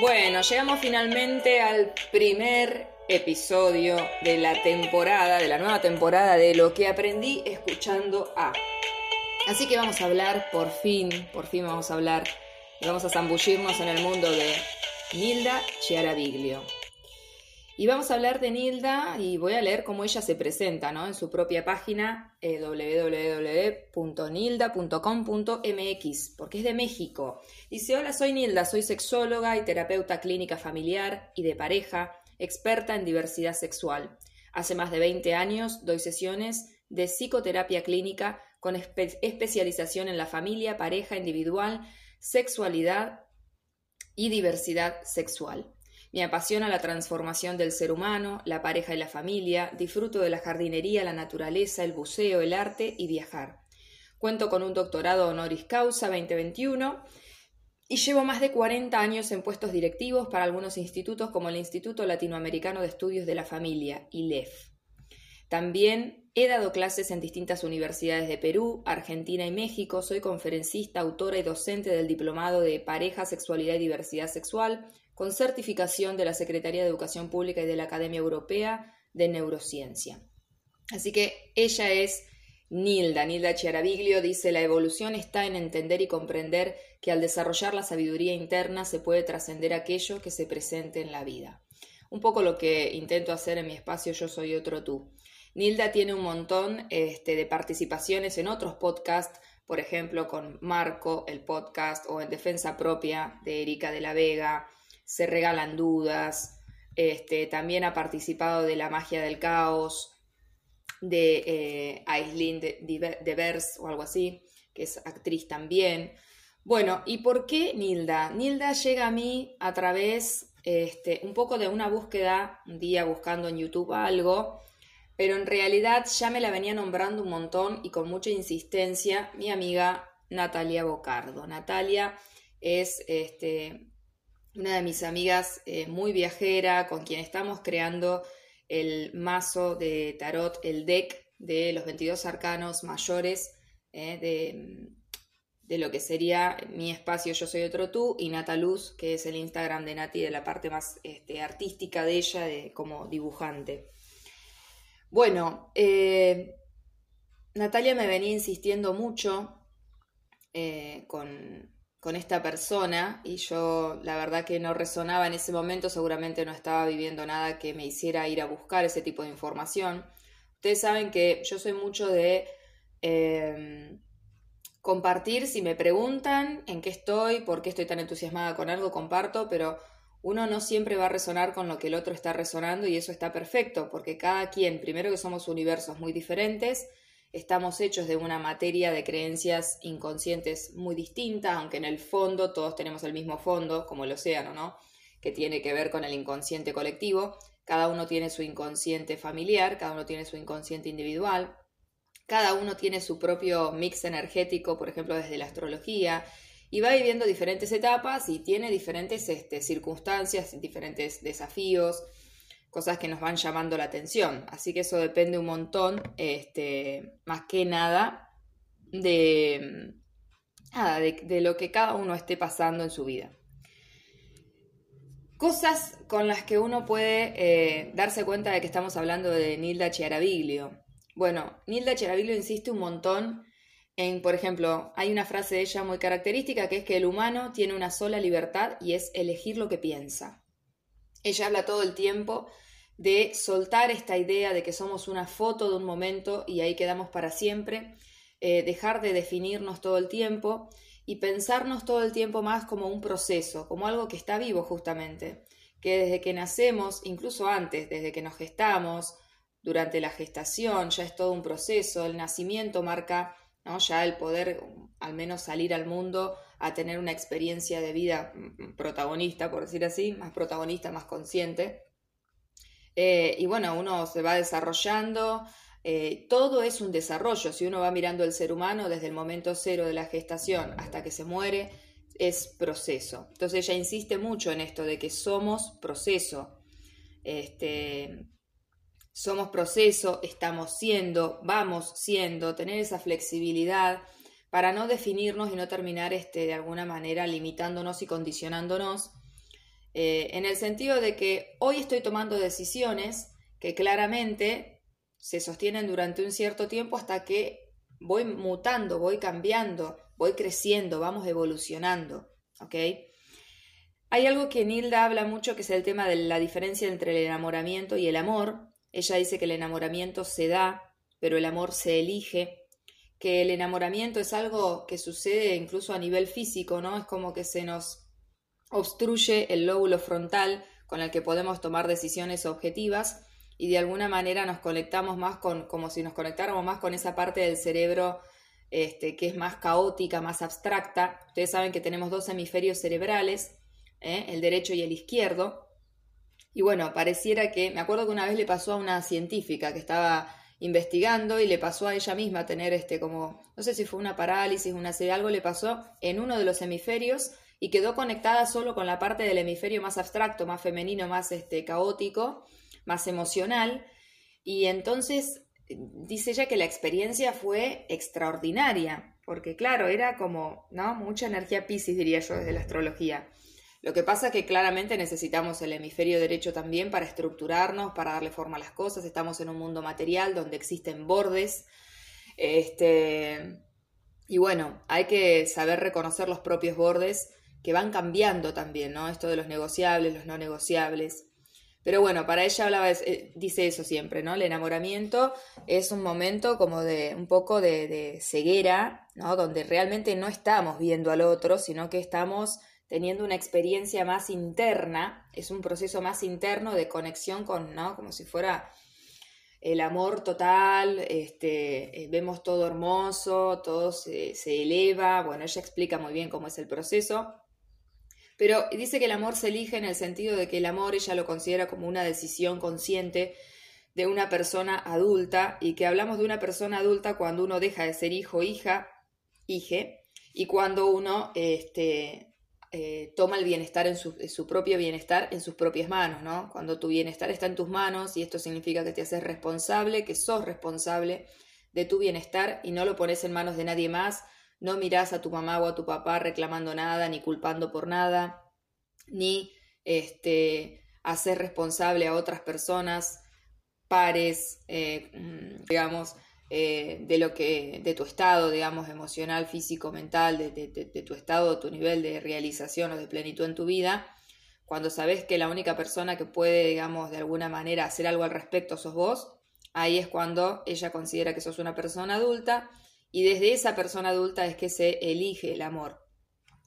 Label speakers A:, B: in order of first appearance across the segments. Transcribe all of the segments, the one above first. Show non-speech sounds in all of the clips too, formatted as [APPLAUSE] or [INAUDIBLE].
A: Bueno, llegamos finalmente al primer episodio de la temporada, de la nueva temporada de lo que aprendí escuchando a. Así que vamos a hablar, por fin, por fin vamos a hablar, y vamos a zambullirnos en el mundo de Nilda Chiaraviglio. Y vamos a hablar de Nilda y voy a leer cómo ella se presenta ¿no? en su propia página eh, www.nilda.com.mx, porque es de México. Dice, hola, soy Nilda, soy sexóloga y terapeuta clínica familiar y de pareja, experta en diversidad sexual. Hace más de 20 años doy sesiones de psicoterapia clínica con especialización en la familia, pareja, individual, sexualidad y diversidad sexual. Me apasiona la transformación del ser humano, la pareja y la familia, disfruto de la jardinería, la naturaleza, el buceo, el arte y viajar. Cuento con un doctorado honoris causa 2021 y llevo más de 40 años en puestos directivos para algunos institutos como el Instituto Latinoamericano de Estudios de la Familia, ILEF. También he dado clases en distintas universidades de Perú, Argentina y México. Soy conferencista, autora y docente del Diplomado de Pareja, Sexualidad y Diversidad Sexual, con certificación de la Secretaría de Educación Pública y de la Academia Europea de Neurociencia. Así que ella es Nilda, Nilda Chiaraviglio, dice, la evolución está en entender y comprender que al desarrollar la sabiduría interna se puede trascender aquello que se presente en la vida. Un poco lo que intento hacer en mi espacio Yo Soy Otro Tú. Nilda tiene un montón este, de participaciones en otros podcasts, por ejemplo con Marco, el podcast, o en Defensa Propia de Erika de la Vega, se regalan dudas, este, también ha participado de La magia del caos, de eh, Aislinn de, Vers o algo así, que es actriz también. Bueno, ¿y por qué Nilda? Nilda llega a mí a través este, un poco de una búsqueda, un día buscando en YouTube algo, pero en realidad ya me la venía nombrando un montón y con mucha insistencia mi amiga Natalia Bocardo. Natalia es este, una de mis amigas eh, muy viajera, con quien estamos creando el mazo de tarot, el deck de los 22 arcanos mayores eh, de, de, lo que sería mi espacio Yo Soy Otro Tú y Nataluz, que es el Instagram de Nati, de la parte más este, artística de ella, de, como dibujante. Bueno, eh, Natalia me venía insistiendo mucho con, con esta persona y yo la verdad que no resonaba en ese momento, seguramente no estaba viviendo nada que me hiciera ir a buscar ese tipo de información. Ustedes saben que yo soy mucho de em, compartir, si me preguntan en qué estoy, por qué estoy tan entusiasmada con algo, comparto, pero uno no siempre va a resonar con lo que el otro está resonando y eso está perfecto, porque cada quien, primero que somos universos muy diferentes, estamos hechos de una materia de creencias inconscientes muy distinta, aunque en el fondo todos tenemos el mismo fondo, como el océano, ¿no? Que tiene que ver con el inconsciente colectivo. Cada uno tiene su inconsciente familiar, cada uno tiene su inconsciente individual, cada uno tiene su propio mix energético, por ejemplo, desde la astrología, y va viviendo diferentes etapas y tiene diferentes este, circunstancias, diferentes desafíos, cosas que nos van llamando la atención. Así que eso depende un montón, este, más que nada, de, nada de, lo que cada uno esté pasando en su vida. Cosas con las que uno puede eh, darse cuenta de que estamos hablando de Nilda Chiaraviglio. Bueno, Nilda Chiaraviglio insiste un montón en, por ejemplo, hay una frase de ella muy característica que es que el humano tiene una sola libertad y es elegir lo que piensa. Ella habla todo el tiempo de soltar esta idea de que somos una foto de un momento y ahí quedamos para siempre, eh, dejar de definirnos todo el tiempo y pensarnos todo el tiempo más como un proceso, como algo que está vivo justamente, que desde que nacemos, incluso antes, desde que nos gestamos, durante la gestación, ya es todo un proceso, el nacimiento marca ¿no? ya el poder al menos salir al mundo a tener una experiencia de vida mm, protagonista, por decir así, más protagonista, más consciente. Eh, y bueno, uno se va desarrollando, eh, todo es un desarrollo, si uno va mirando el ser humano desde el momento cero de la gestación hasta que se muere, es proceso. Entonces ella insiste mucho en esto de que somos proceso. Este, somos proceso, estamos siendo, vamos siendo, tener esa flexibilidad para no definirnos y no terminar este, de alguna manera limitándonos y condicionándonos eh, en el sentido de que hoy estoy tomando decisiones que claramente se sostienen durante un cierto tiempo hasta que voy mutando, voy cambiando, voy creciendo, vamos evolucionando, ¿ok? Hay algo que Nilda habla mucho que es el tema de la diferencia entre el enamoramiento y el amor. Ella dice que el enamoramiento se da, pero el amor se elige, que el enamoramiento es algo que sucede incluso a nivel físico, ¿no? Es como que se nos obstruye el lóbulo frontal con el que podemos tomar decisiones objetivas y de alguna manera nos conectamos más con, como si nos conectáramos más con esa parte del cerebro este, que es más caótica, más abstracta. Ustedes saben que tenemos dos hemisferios cerebrales, ¿eh? el derecho y el izquierdo. Y bueno, pareciera que, me acuerdo que una vez le pasó a una científica que estaba investigando y le pasó a ella misma tener este como, no sé si fue una parálisis, una serie, algo le pasó en uno de los hemisferios y quedó conectada solo con la parte del hemisferio más abstracto, más femenino, más este, caótico, más emocional. Y entonces dice ella que la experiencia fue extraordinaria, porque claro, era como, ¿no? Mucha energía Pisces, diría yo, desde la astrología. Lo que pasa es que claramente necesitamos el hemisferio derecho también para estructurarnos, para darle forma a las cosas. Estamos en un mundo material donde existen bordes. Este, y bueno, hay que saber reconocer los propios bordes que van cambiando también, ¿no? Esto de los negociables, los no negociables. Pero bueno, para ella hablaba, eh, dice eso siempre, ¿no? El enamoramiento es un momento como de un poco de, de ceguera, ¿no? Donde realmente no estamos viendo al otro, sino que estamos teniendo una experiencia más interna, es un proceso más interno de conexión con, ¿no? Como si fuera el amor total, este, eh, vemos todo hermoso, todo se, eleva, bueno, ella explica muy bien cómo es el proceso, pero dice que el amor se elige en el sentido de que el amor ella lo considera como una decisión consciente de una persona adulta y que hablamos de una persona adulta cuando uno deja de ser hijo, hija, hije, y cuando uno este, eh, toma el bienestar en su, propio bienestar en sus propias manos, ¿no? Cuando tu bienestar está en tus manos y esto significa que te haces responsable, que sos responsable de tu bienestar y no lo pones en manos de nadie más, no mirás a tu mamá o a tu papá reclamando nada, ni culpando por nada, ni este, hacer responsable a otras personas, pares, eh, mm, digamos, eh, de lo que, de tu estado, digamos, emocional, físico, mental, de, tu estado, tu nivel de realización o de plenitud en tu vida, cuando sabes que la única persona que puede, digamos, de alguna manera hacer algo al respecto sos vos, ahí es cuando ella considera que sos una persona adulta y desde esa persona adulta es que se elige el amor.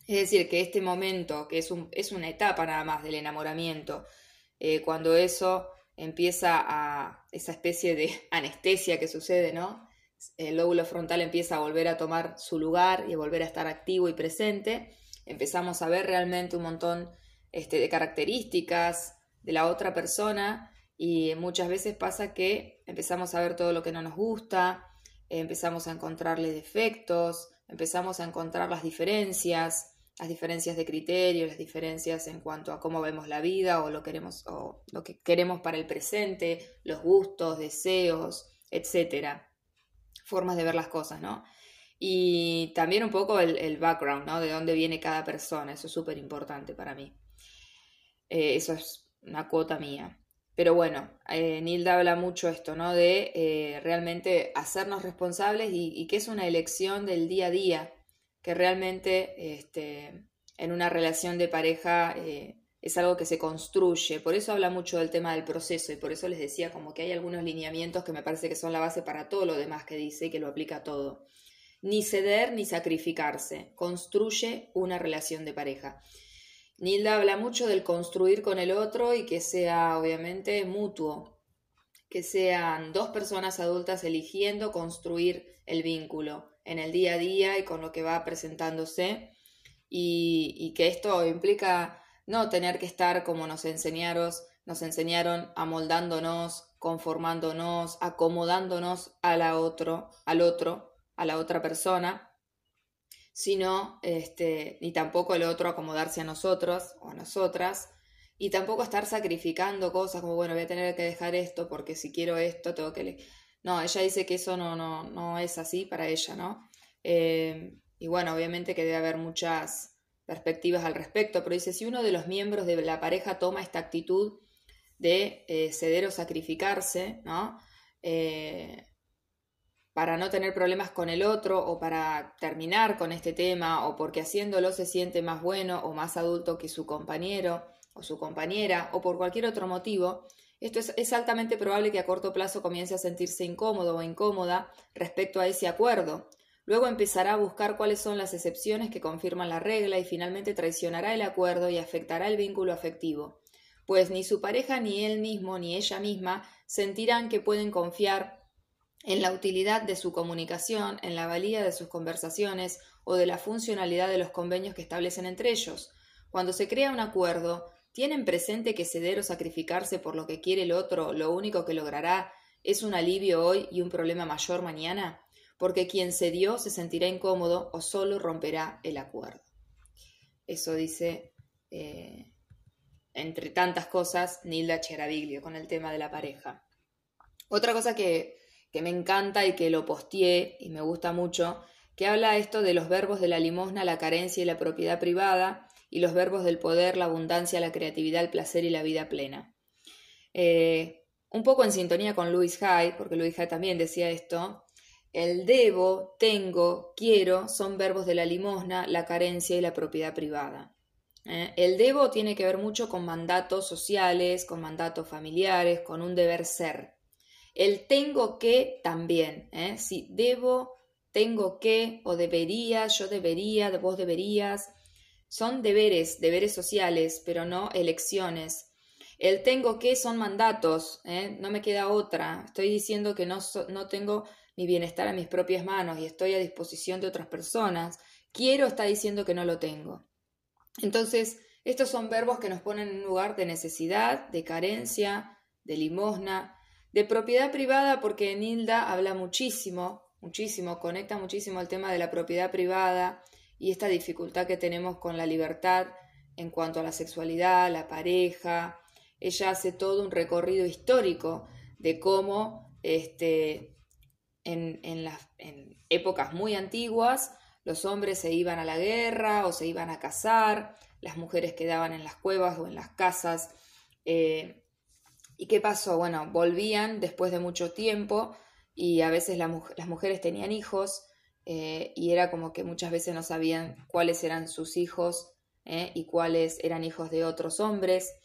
A: Es decir, que este momento, que es, un, es una etapa nada más del enamoramiento, eh, cuando eso empieza a esa especie de [LAUGHS] anestesia que sucede, ¿no? El lóbulo frontal empieza a volver a tomar su lugar y a volver a estar activo y presente. Empezamos a ver realmente un montón este, de características de la otra persona y muchas veces pasa que empezamos a ver todo lo que no nos gusta, empezamos a encontrarle defectos, empezamos a encontrar las diferencias, las diferencias de criterio, las diferencias en cuanto a cómo vemos la vida o lo, queremos, o lo que queremos para el presente, los gustos, deseos, etcétera, formas de ver las cosas, ¿no? Y también un poco el, background, ¿no? De dónde viene cada persona, eso es súper importante para mí. Eh, eso es una cuota mía. Pero bueno, eh, Nilda habla mucho esto, ¿no? De eh, realmente hacernos responsables y, y que es una elección del día a día que realmente este, en una relación de pareja eh, es algo que se construye. Por eso habla mucho del tema del proceso y por eso les decía como que hay algunos lineamientos que me parece que son la base para todo lo demás que dice y que lo aplica a todo. Ni ceder ni sacrificarse. Construye una relación de pareja. Nilda habla mucho del construir con el otro y que sea obviamente mutuo, que sean dos personas adultas eligiendo construir el vínculo en el día a día y con lo que va presentándose. Y, que esto implica no tener que estar como nos enseñaron, nos enseñaron amoldándonos, conformándonos, acomodándonos a la otro, al otro, a la otra persona, sino este, ni tampoco el otro acomodarse a nosotros o a nosotras, y tampoco estar sacrificando cosas como, bueno, voy a tener que dejar esto porque si quiero esto tengo que... No, ella dice que eso no, no, no es así para ella, ¿no? Eh, y bueno, obviamente que debe haber muchas perspectivas al respecto, pero dice, si uno de los miembros de la pareja toma esta actitud de eh, ceder o sacrificarse, ¿no? Eh, para no tener problemas con el otro o para terminar con este tema o porque haciéndolo se siente más bueno o más adulto que su compañero o su compañera o por cualquier otro motivo, esto es, es, altamente probable que a corto plazo comience a sentirse incómodo o incómoda respecto a ese acuerdo. Luego empezará a buscar cuáles son las excepciones que confirman la regla y finalmente traicionará el acuerdo y afectará el vínculo afectivo, pues ni su pareja ni él mismo ni ella misma sentirán que pueden confiar en la utilidad de su comunicación, en la valía de sus conversaciones o de la funcionalidad de los convenios que establecen entre ellos. Cuando se crea un acuerdo, ¿tienen presente que ceder o sacrificarse por lo que quiere el otro lo único que logrará es un alivio hoy y un problema mayor mañana? Porque quien cedió se sentirá incómodo o solo romperá el acuerdo. Eso dice, eh, entre tantas cosas, Nilda Cheraviglio con el tema de la pareja. Otra cosa que que me encanta y que lo posteé y me gusta mucho, que habla esto de los verbos de la limosna, la carencia y la propiedad privada, y los verbos del poder, la abundancia, la creatividad, el placer y la vida plena. Eh, un poco en sintonía con Louis Hay, porque Louis Hay también decía esto, el debo, tengo, quiero son verbos de la limosna, la carencia y la propiedad privada. Eh, el debo tiene que ver mucho con mandatos sociales, con mandatos familiares, con un deber ser. El tengo que también, ¿eh? si debo, tengo que o debería, yo debería, vos deberías, son deberes, deberes sociales, pero no elecciones. El tengo que son mandatos, ¿eh? no me queda otra. Estoy diciendo que no, no tengo mi bienestar a mis propias manos y estoy a disposición de otras personas. Quiero está diciendo que no lo tengo. Entonces, estos son verbos que nos ponen en un lugar de necesidad, de carencia, de limosna, de propiedad privada, porque Nilda habla muchísimo, muchísimo, conecta muchísimo el tema de la propiedad privada y esta dificultad que tenemos con la libertad en cuanto a la sexualidad, la pareja. Ella hace todo un recorrido histórico de cómo este, en, en, épocas muy antiguas los hombres se iban a la guerra o se iban a cazar, las mujeres quedaban en las cuevas o en las casas. Eh, ¿Y qué pasó? Bueno, volvían después de mucho tiempo y a veces las mujeres tenían hijos eh, y era como que muchas veces no sabían cuáles eran sus hijos eh, y cuáles eran hijos de otros hombres.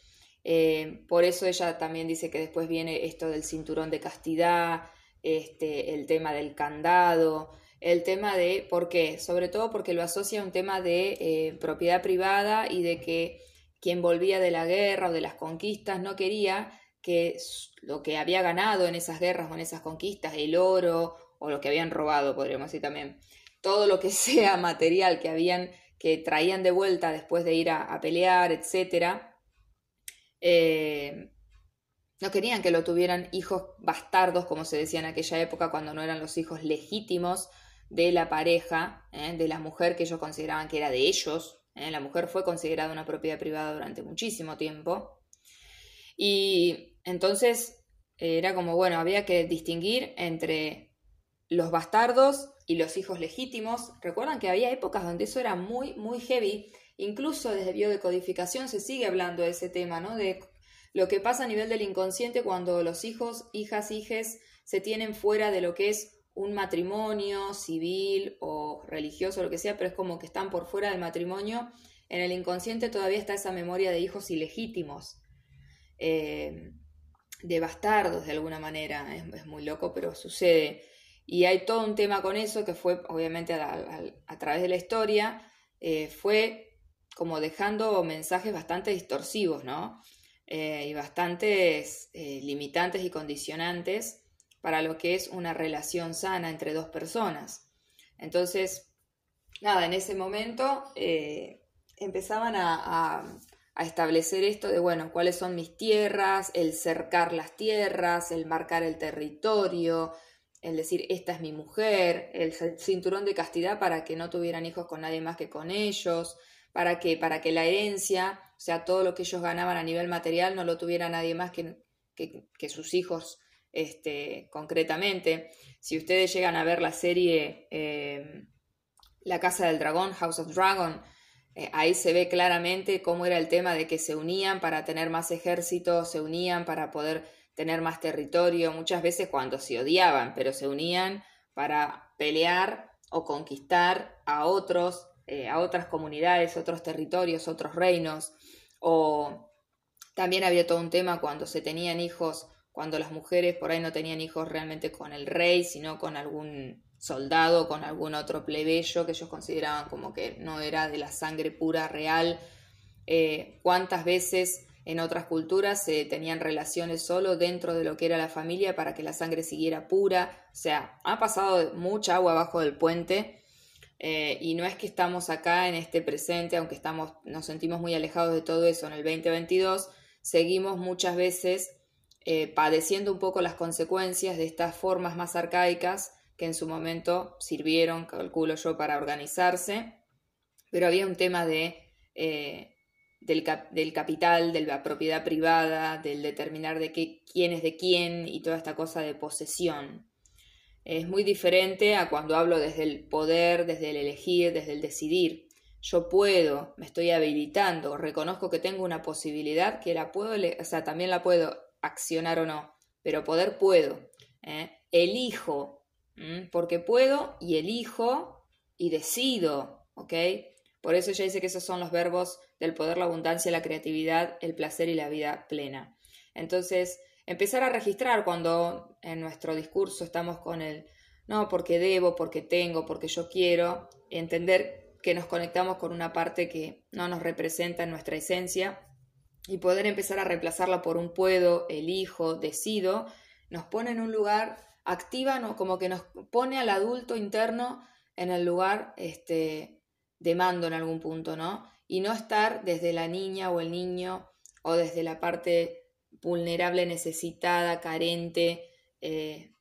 A: Eh, por eso ella también dice que después viene esto del cinturón de castidad, este, el tema del candado, el tema de, ¿por qué? Sobre todo porque lo asocia a un tema de propiedad privada y de que quien volvía de la guerra o de las conquistas no quería que lo que había ganado en esas guerras o en esas conquistas, el oro o lo que habían robado, podríamos decir también, todo lo que [LAUGHS] sea material que habían, que traían de vuelta después de ir a, pelear, etcétera, eh, no querían que lo tuvieran hijos bastardos, como se decía en aquella época, cuando no eran los hijos legítimos de la pareja, ¿eh? de la mujer que ellos consideraban que era de ellos. ¿eh? La mujer fue considerada una propiedad privada durante muchísimo tiempo. Y entonces era como, bueno, había que distinguir entre los bastardos y los hijos legítimos. Recuerdan que había épocas donde eso era muy, muy heavy. Incluso desde biodecodificación se sigue hablando de ese tema, ¿no? De lo que pasa a nivel del inconsciente cuando los hijos, hijas, hijes se tienen fuera de lo que es un matrimonio civil o religioso, lo que sea, pero es como que están por fuera del matrimonio. En el inconsciente todavía está esa memoria de hijos ilegítimos. Eh, de bastardos de alguna manera. Es, muy loco, pero sucede. Y hay todo un tema con eso que fue, obviamente, a, través de la historia, eh, fue como dejando mensajes bastante distorsivos, ¿no? Eh, y bastantes eh, limitantes y condicionantes para lo que es una relación sana entre dos personas. Entonces, nada, en ese momento empezaban a a establecer esto de, bueno, cuáles son mis tierras, el cercar las tierras, el marcar el territorio, el decir, esta es mi mujer, el cinturón de castidad para que no tuvieran hijos con nadie más que con ellos, para que, para que la herencia, o sea, todo lo que ellos ganaban a nivel material no lo tuviera nadie más que, que, sus hijos este, concretamente. Si ustedes llegan a ver la serie eh, La Casa del Dragón, House of Dragon, eh, ahí se ve claramente cómo era el tema de que se unían para tener más ejército, se unían para poder tener más territorio, muchas veces cuando se odiaban, pero se unían para pelear o conquistar a otros, eh, a otras comunidades, otros territorios, otros reinos, o también había todo un tema cuando se tenían hijos, cuando las mujeres por ahí no tenían hijos realmente con el rey, sino con algún soldado, con algún otro plebeyo que ellos consideraban como que no era de la sangre pura real. Eh, ¿Cuántas veces en otras culturas se tenían relaciones solo dentro de lo que era la familia para que la sangre siguiera pura? O sea, ha pasado mucha agua abajo del puente. Eh, y no es que estamos acá en este presente, aunque estamos, nos sentimos muy alejados de todo eso en el 2022, seguimos muchas veces eh, padeciendo un poco las consecuencias de estas formas más arcaicas que en su momento sirvieron, calculo yo, para organizarse, pero había un tema de, eh, del, capital, de la propiedad privada, del determinar de qué, quién es de quién y toda esta cosa de posesión. Es muy diferente a cuando hablo desde el poder, desde el elegir, desde el decidir. Yo puedo, me estoy habilitando, reconozco que tengo una posibilidad que la puedo, o sea, también la puedo accionar o no, pero poder puedo. ¿eh? Elijo porque puedo y elijo y decido, ¿ok? Por eso ella dice que esos son los verbos del poder, la abundancia, la creatividad, el placer y la vida plena. Entonces, empezar a registrar cuando en nuestro discurso estamos con el no, porque debo, porque tengo, porque yo quiero, entender que nos conectamos con una parte que no nos representa en nuestra esencia y poder empezar a reemplazarla por un puedo, elijo, decido, nos pone en un lugar activa, como que nos pone al adulto interno en el lugar este, de mando en algún punto, ¿no? Y no estar desde la niña o el niño o desde la parte vulnerable, necesitada, carente, eh,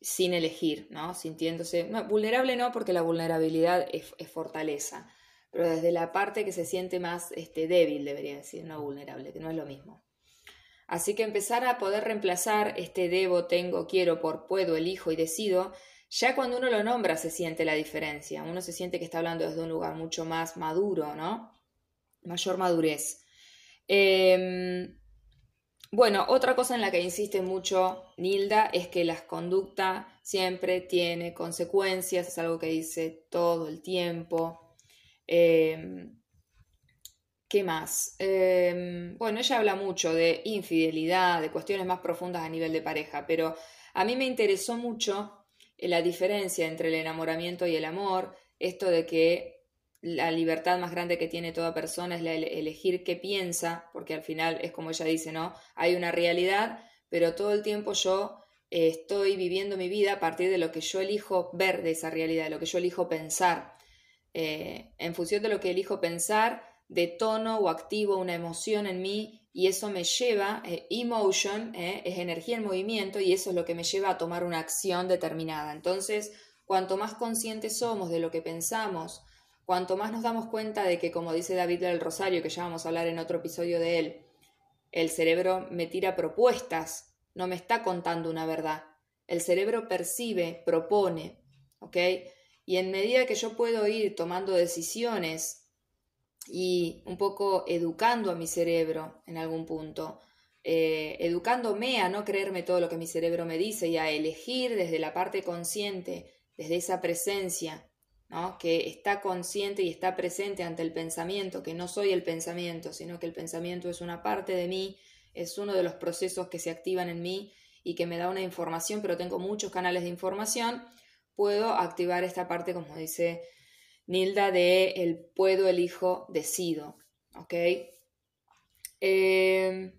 A: sin elegir, ¿no? Sintiéndose, vulnerable no, porque la vulnerabilidad es, fortaleza, pero desde la parte que se siente más este, débil, debería decir, no vulnerable, que no es lo mismo. Así que empezar a poder reemplazar este debo, tengo, quiero por puedo, elijo y decido, ya cuando uno lo nombra se siente la diferencia. Uno se siente que está hablando desde un lugar mucho más maduro, ¿no? Mayor madurez. Em, bueno, otra cosa en la que insiste mucho Nilda es que la conducta siempre tiene consecuencias, es algo que dice todo el tiempo. Em, ¿Qué más? Em, bueno, ella habla mucho de infidelidad, de cuestiones más profundas a nivel de pareja, pero a mí me interesó mucho la diferencia entre el enamoramiento y el amor, esto de que la libertad más grande que tiene toda persona es la elegir qué piensa, porque al final es como ella dice, ¿no? Hay una realidad, pero todo el tiempo yo eh, estoy viviendo mi vida a partir de lo que yo elijo ver de esa realidad, de lo que yo elijo pensar. Eh, en función de lo que elijo pensar, tono o activo una emoción en mí y eso me lleva, eh, emotion eh, es energía en movimiento y eso es lo que me lleva a tomar una acción determinada. Entonces, cuanto más conscientes somos de lo que pensamos, cuanto más nos damos cuenta de que, como dice David del Rosario, que ya vamos a hablar en otro episodio de él, el cerebro me tira propuestas, no me está contando una verdad. El cerebro percibe, propone, ¿ok? Y en medida que yo puedo ir tomando decisiones y un poco educando a mi cerebro en algún punto, eh, educándome a no creerme todo lo que mi cerebro me dice y a elegir desde la parte consciente, desde esa presencia, ¿no? que está consciente y está presente ante el pensamiento, que no soy el pensamiento, sino que el pensamiento es una parte de mí, es uno de los procesos que se activan en mí y que me da una información, pero tengo muchos canales de información, puedo activar esta parte, como dice Nilda de el puedo, elijo, decido. ¿Ok? Em,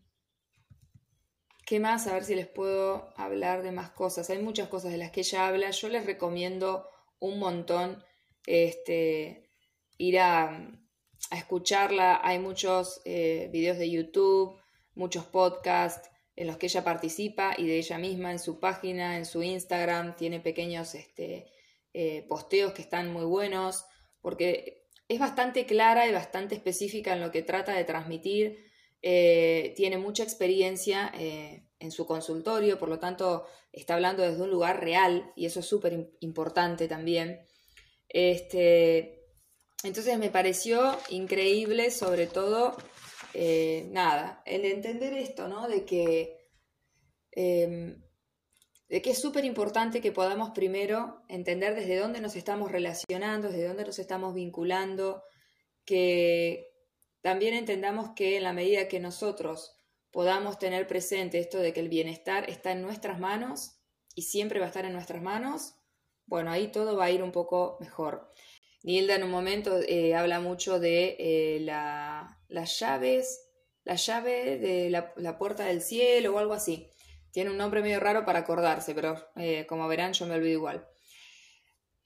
A: ¿Qué más? A ver si les puedo hablar de más cosas. Hay muchas cosas de las que ella habla. Yo les recomiendo un montón este, ir a, escucharla. Hay muchos eh, videos de YouTube, muchos podcasts en los que ella participa y de ella misma en su página, en su Instagram. Tiene pequeños este, eh, posteos que están muy buenos porque es bastante clara y bastante específica en lo que trata de transmitir, eh, tiene mucha experiencia eh, en su consultorio, por lo tanto está hablando desde un lugar real y eso es súper importante también. Este, entonces me pareció increíble, sobre todo, eh, nada, el entender esto, ¿no? De que, em, de que es súper importante que podamos primero entender desde dónde nos estamos relacionando, desde dónde nos estamos vinculando, que también entendamos que en la medida que nosotros podamos tener presente esto de que el bienestar está en nuestras manos y siempre va a estar en nuestras manos, bueno, ahí todo va a ir un poco mejor. Nilda en un momento eh, habla mucho de eh, las llaves, la llave de la, puerta del cielo o algo así. Tiene un nombre medio raro para acordarse, pero eh, como verán yo me olvido igual.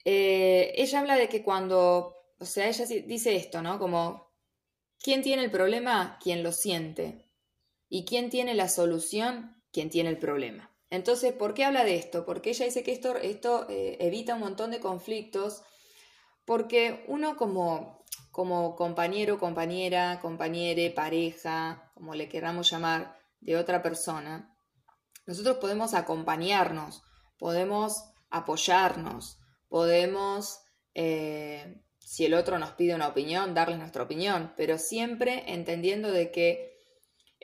A: ella habla de que cuando, o sea, ella dice esto, ¿no? Como, ¿quién tiene el problema? Quien lo siente. ¿Y quién tiene la solución? Quien tiene el problema. Entonces, ¿por qué habla de esto? Porque ella dice que esto, esto evita un montón de conflictos porque uno como, como compañero, compañera, compañere, pareja, como le queramos llamar, de otra persona, nosotros podemos acompañarnos, podemos apoyarnos, podemos, eh, si el otro nos pide una opinión, darles nuestra opinión, pero siempre entendiendo de que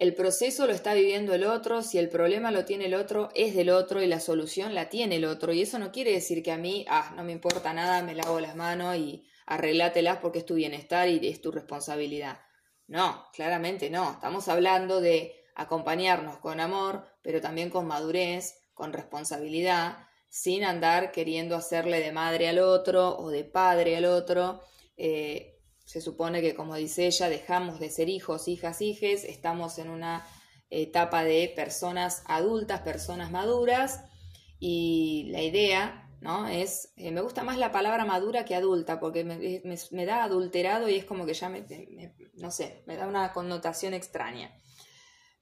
A: el proceso lo está viviendo el otro, si el problema lo tiene el otro, es del otro y la solución la tiene el otro. Y eso no quiere decir que a mí, ah, no me importa nada, me lavo las manos y arreglátelas porque es tu bienestar y es tu responsabilidad. No, claramente no. Estamos hablando de acompañarnos con amor, pero también con madurez, con responsabilidad, sin andar queriendo hacerle de madre al otro o de padre al otro. Eh, se supone que, como dice ella, dejamos de ser hijos, hijas, hijes, estamos en una etapa de personas adultas, personas maduras, y la idea, ¿no? Es, eh, me gusta más la palabra madura que adulta, porque me, da adulterado y es como que ya me, no sé, me da una connotación extraña.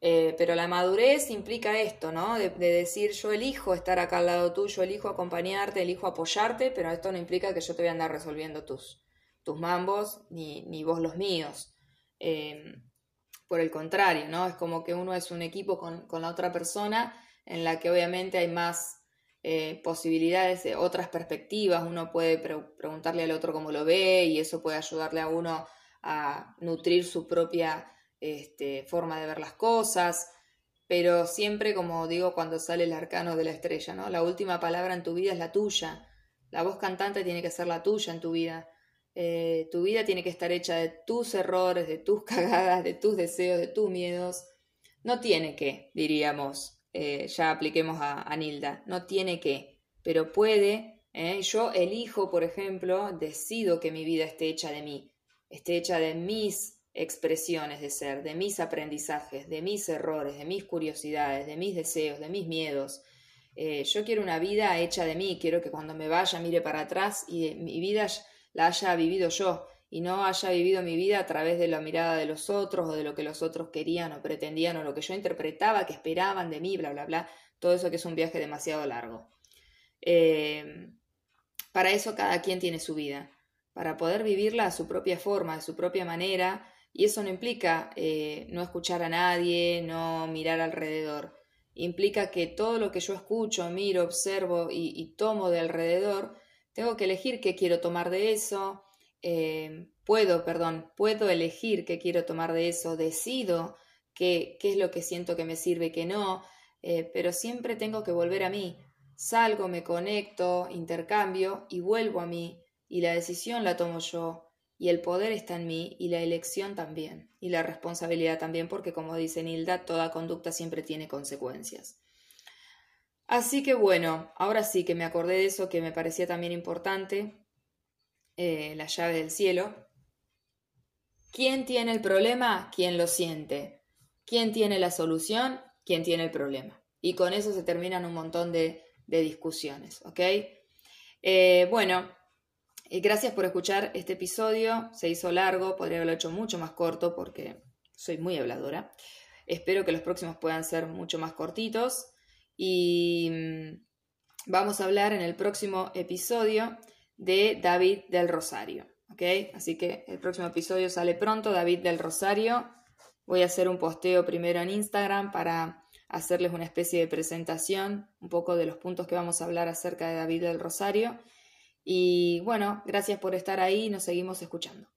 A: Eh, pero la madurez implica esto, ¿no? De, de, decir yo elijo estar acá al lado tuyo, elijo acompañarte, elijo apoyarte, pero esto no implica que yo te voy a andar resolviendo tus, tus mambos ni, ni vos los míos. Em, por el contrario, ¿no? Es como que uno es un equipo con, la otra persona en la que obviamente hay más eh, posibilidades, de otras perspectivas, uno puede preguntarle al otro cómo lo ve y eso puede ayudarle a uno a nutrir su propia este, forma de ver las cosas, pero siempre, como digo, cuando sale el arcano de la estrella, ¿no? La última palabra en tu vida es la tuya, la voz cantante tiene que ser la tuya en tu vida. Eh, tu vida tiene que estar hecha de tus errores, de tus [LAUGHS] cagadas, de tus deseos, de tus miedos. No tiene que, diríamos, eh, ya apliquemos a, Nilda, no tiene que, pero puede. ¿eh? Yo elijo, por ejemplo, decido que mi vida esté hecha de mí, esté hecha de mis expresiones de ser, de mis aprendizajes, de mis errores, de mis curiosidades, de mis deseos, de mis miedos. yo quiero una vida hecha de mí, quiero que cuando me vaya mire para atrás y mi vida la haya vivido yo y no haya vivido mi vida a través de la mirada de los otros o de lo que los otros querían o pretendían o lo que yo interpretaba que esperaban de mí, bla, bla, bla. Todo eso que es un viaje demasiado largo. Eh, para eso cada quien tiene su vida, para poder vivirla a su propia forma, de su propia manera, y eso no implica eh, no escuchar a nadie, no mirar alrededor. Implica que todo lo que yo escucho, miro, observo y tomo de alrededor tengo que elegir qué quiero tomar de eso. Eh, puedo, perdón, puedo elegir qué quiero tomar de eso. Decido qué, es lo que siento que me sirve y qué no. Eh, pero siempre tengo que volver a mí. Salgo, me conecto, intercambio y vuelvo a mí. Y la decisión la tomo yo. Y el poder está en mí y la elección también. Y la responsabilidad también porque, como dice Nilda, toda conducta siempre tiene consecuencias. Así que bueno, ahora sí que me acordé de eso que me parecía también importante, eh, la llave del cielo. ¿Quién tiene el problema? ¿Quién lo siente? ¿Quién tiene la solución? ¿Quién tiene el problema? Y con eso se terminan un montón de, discusiones, ¿ok? Eh, bueno, gracias por escuchar este episodio. Se hizo largo, podría haberlo hecho mucho más corto porque soy muy habladora. Espero que los próximos puedan ser mucho más cortitos y mm, vamos a hablar en el próximo episodio de David del Rosario. ¿ok? Así que el próximo episodio sale pronto, David del Rosario. Voy a hacer un posteo primero en Instagram para hacerles una especie de presentación, un poco de los puntos que vamos a hablar acerca de David del Rosario. Y bueno, gracias por estar ahí, nos seguimos escuchando.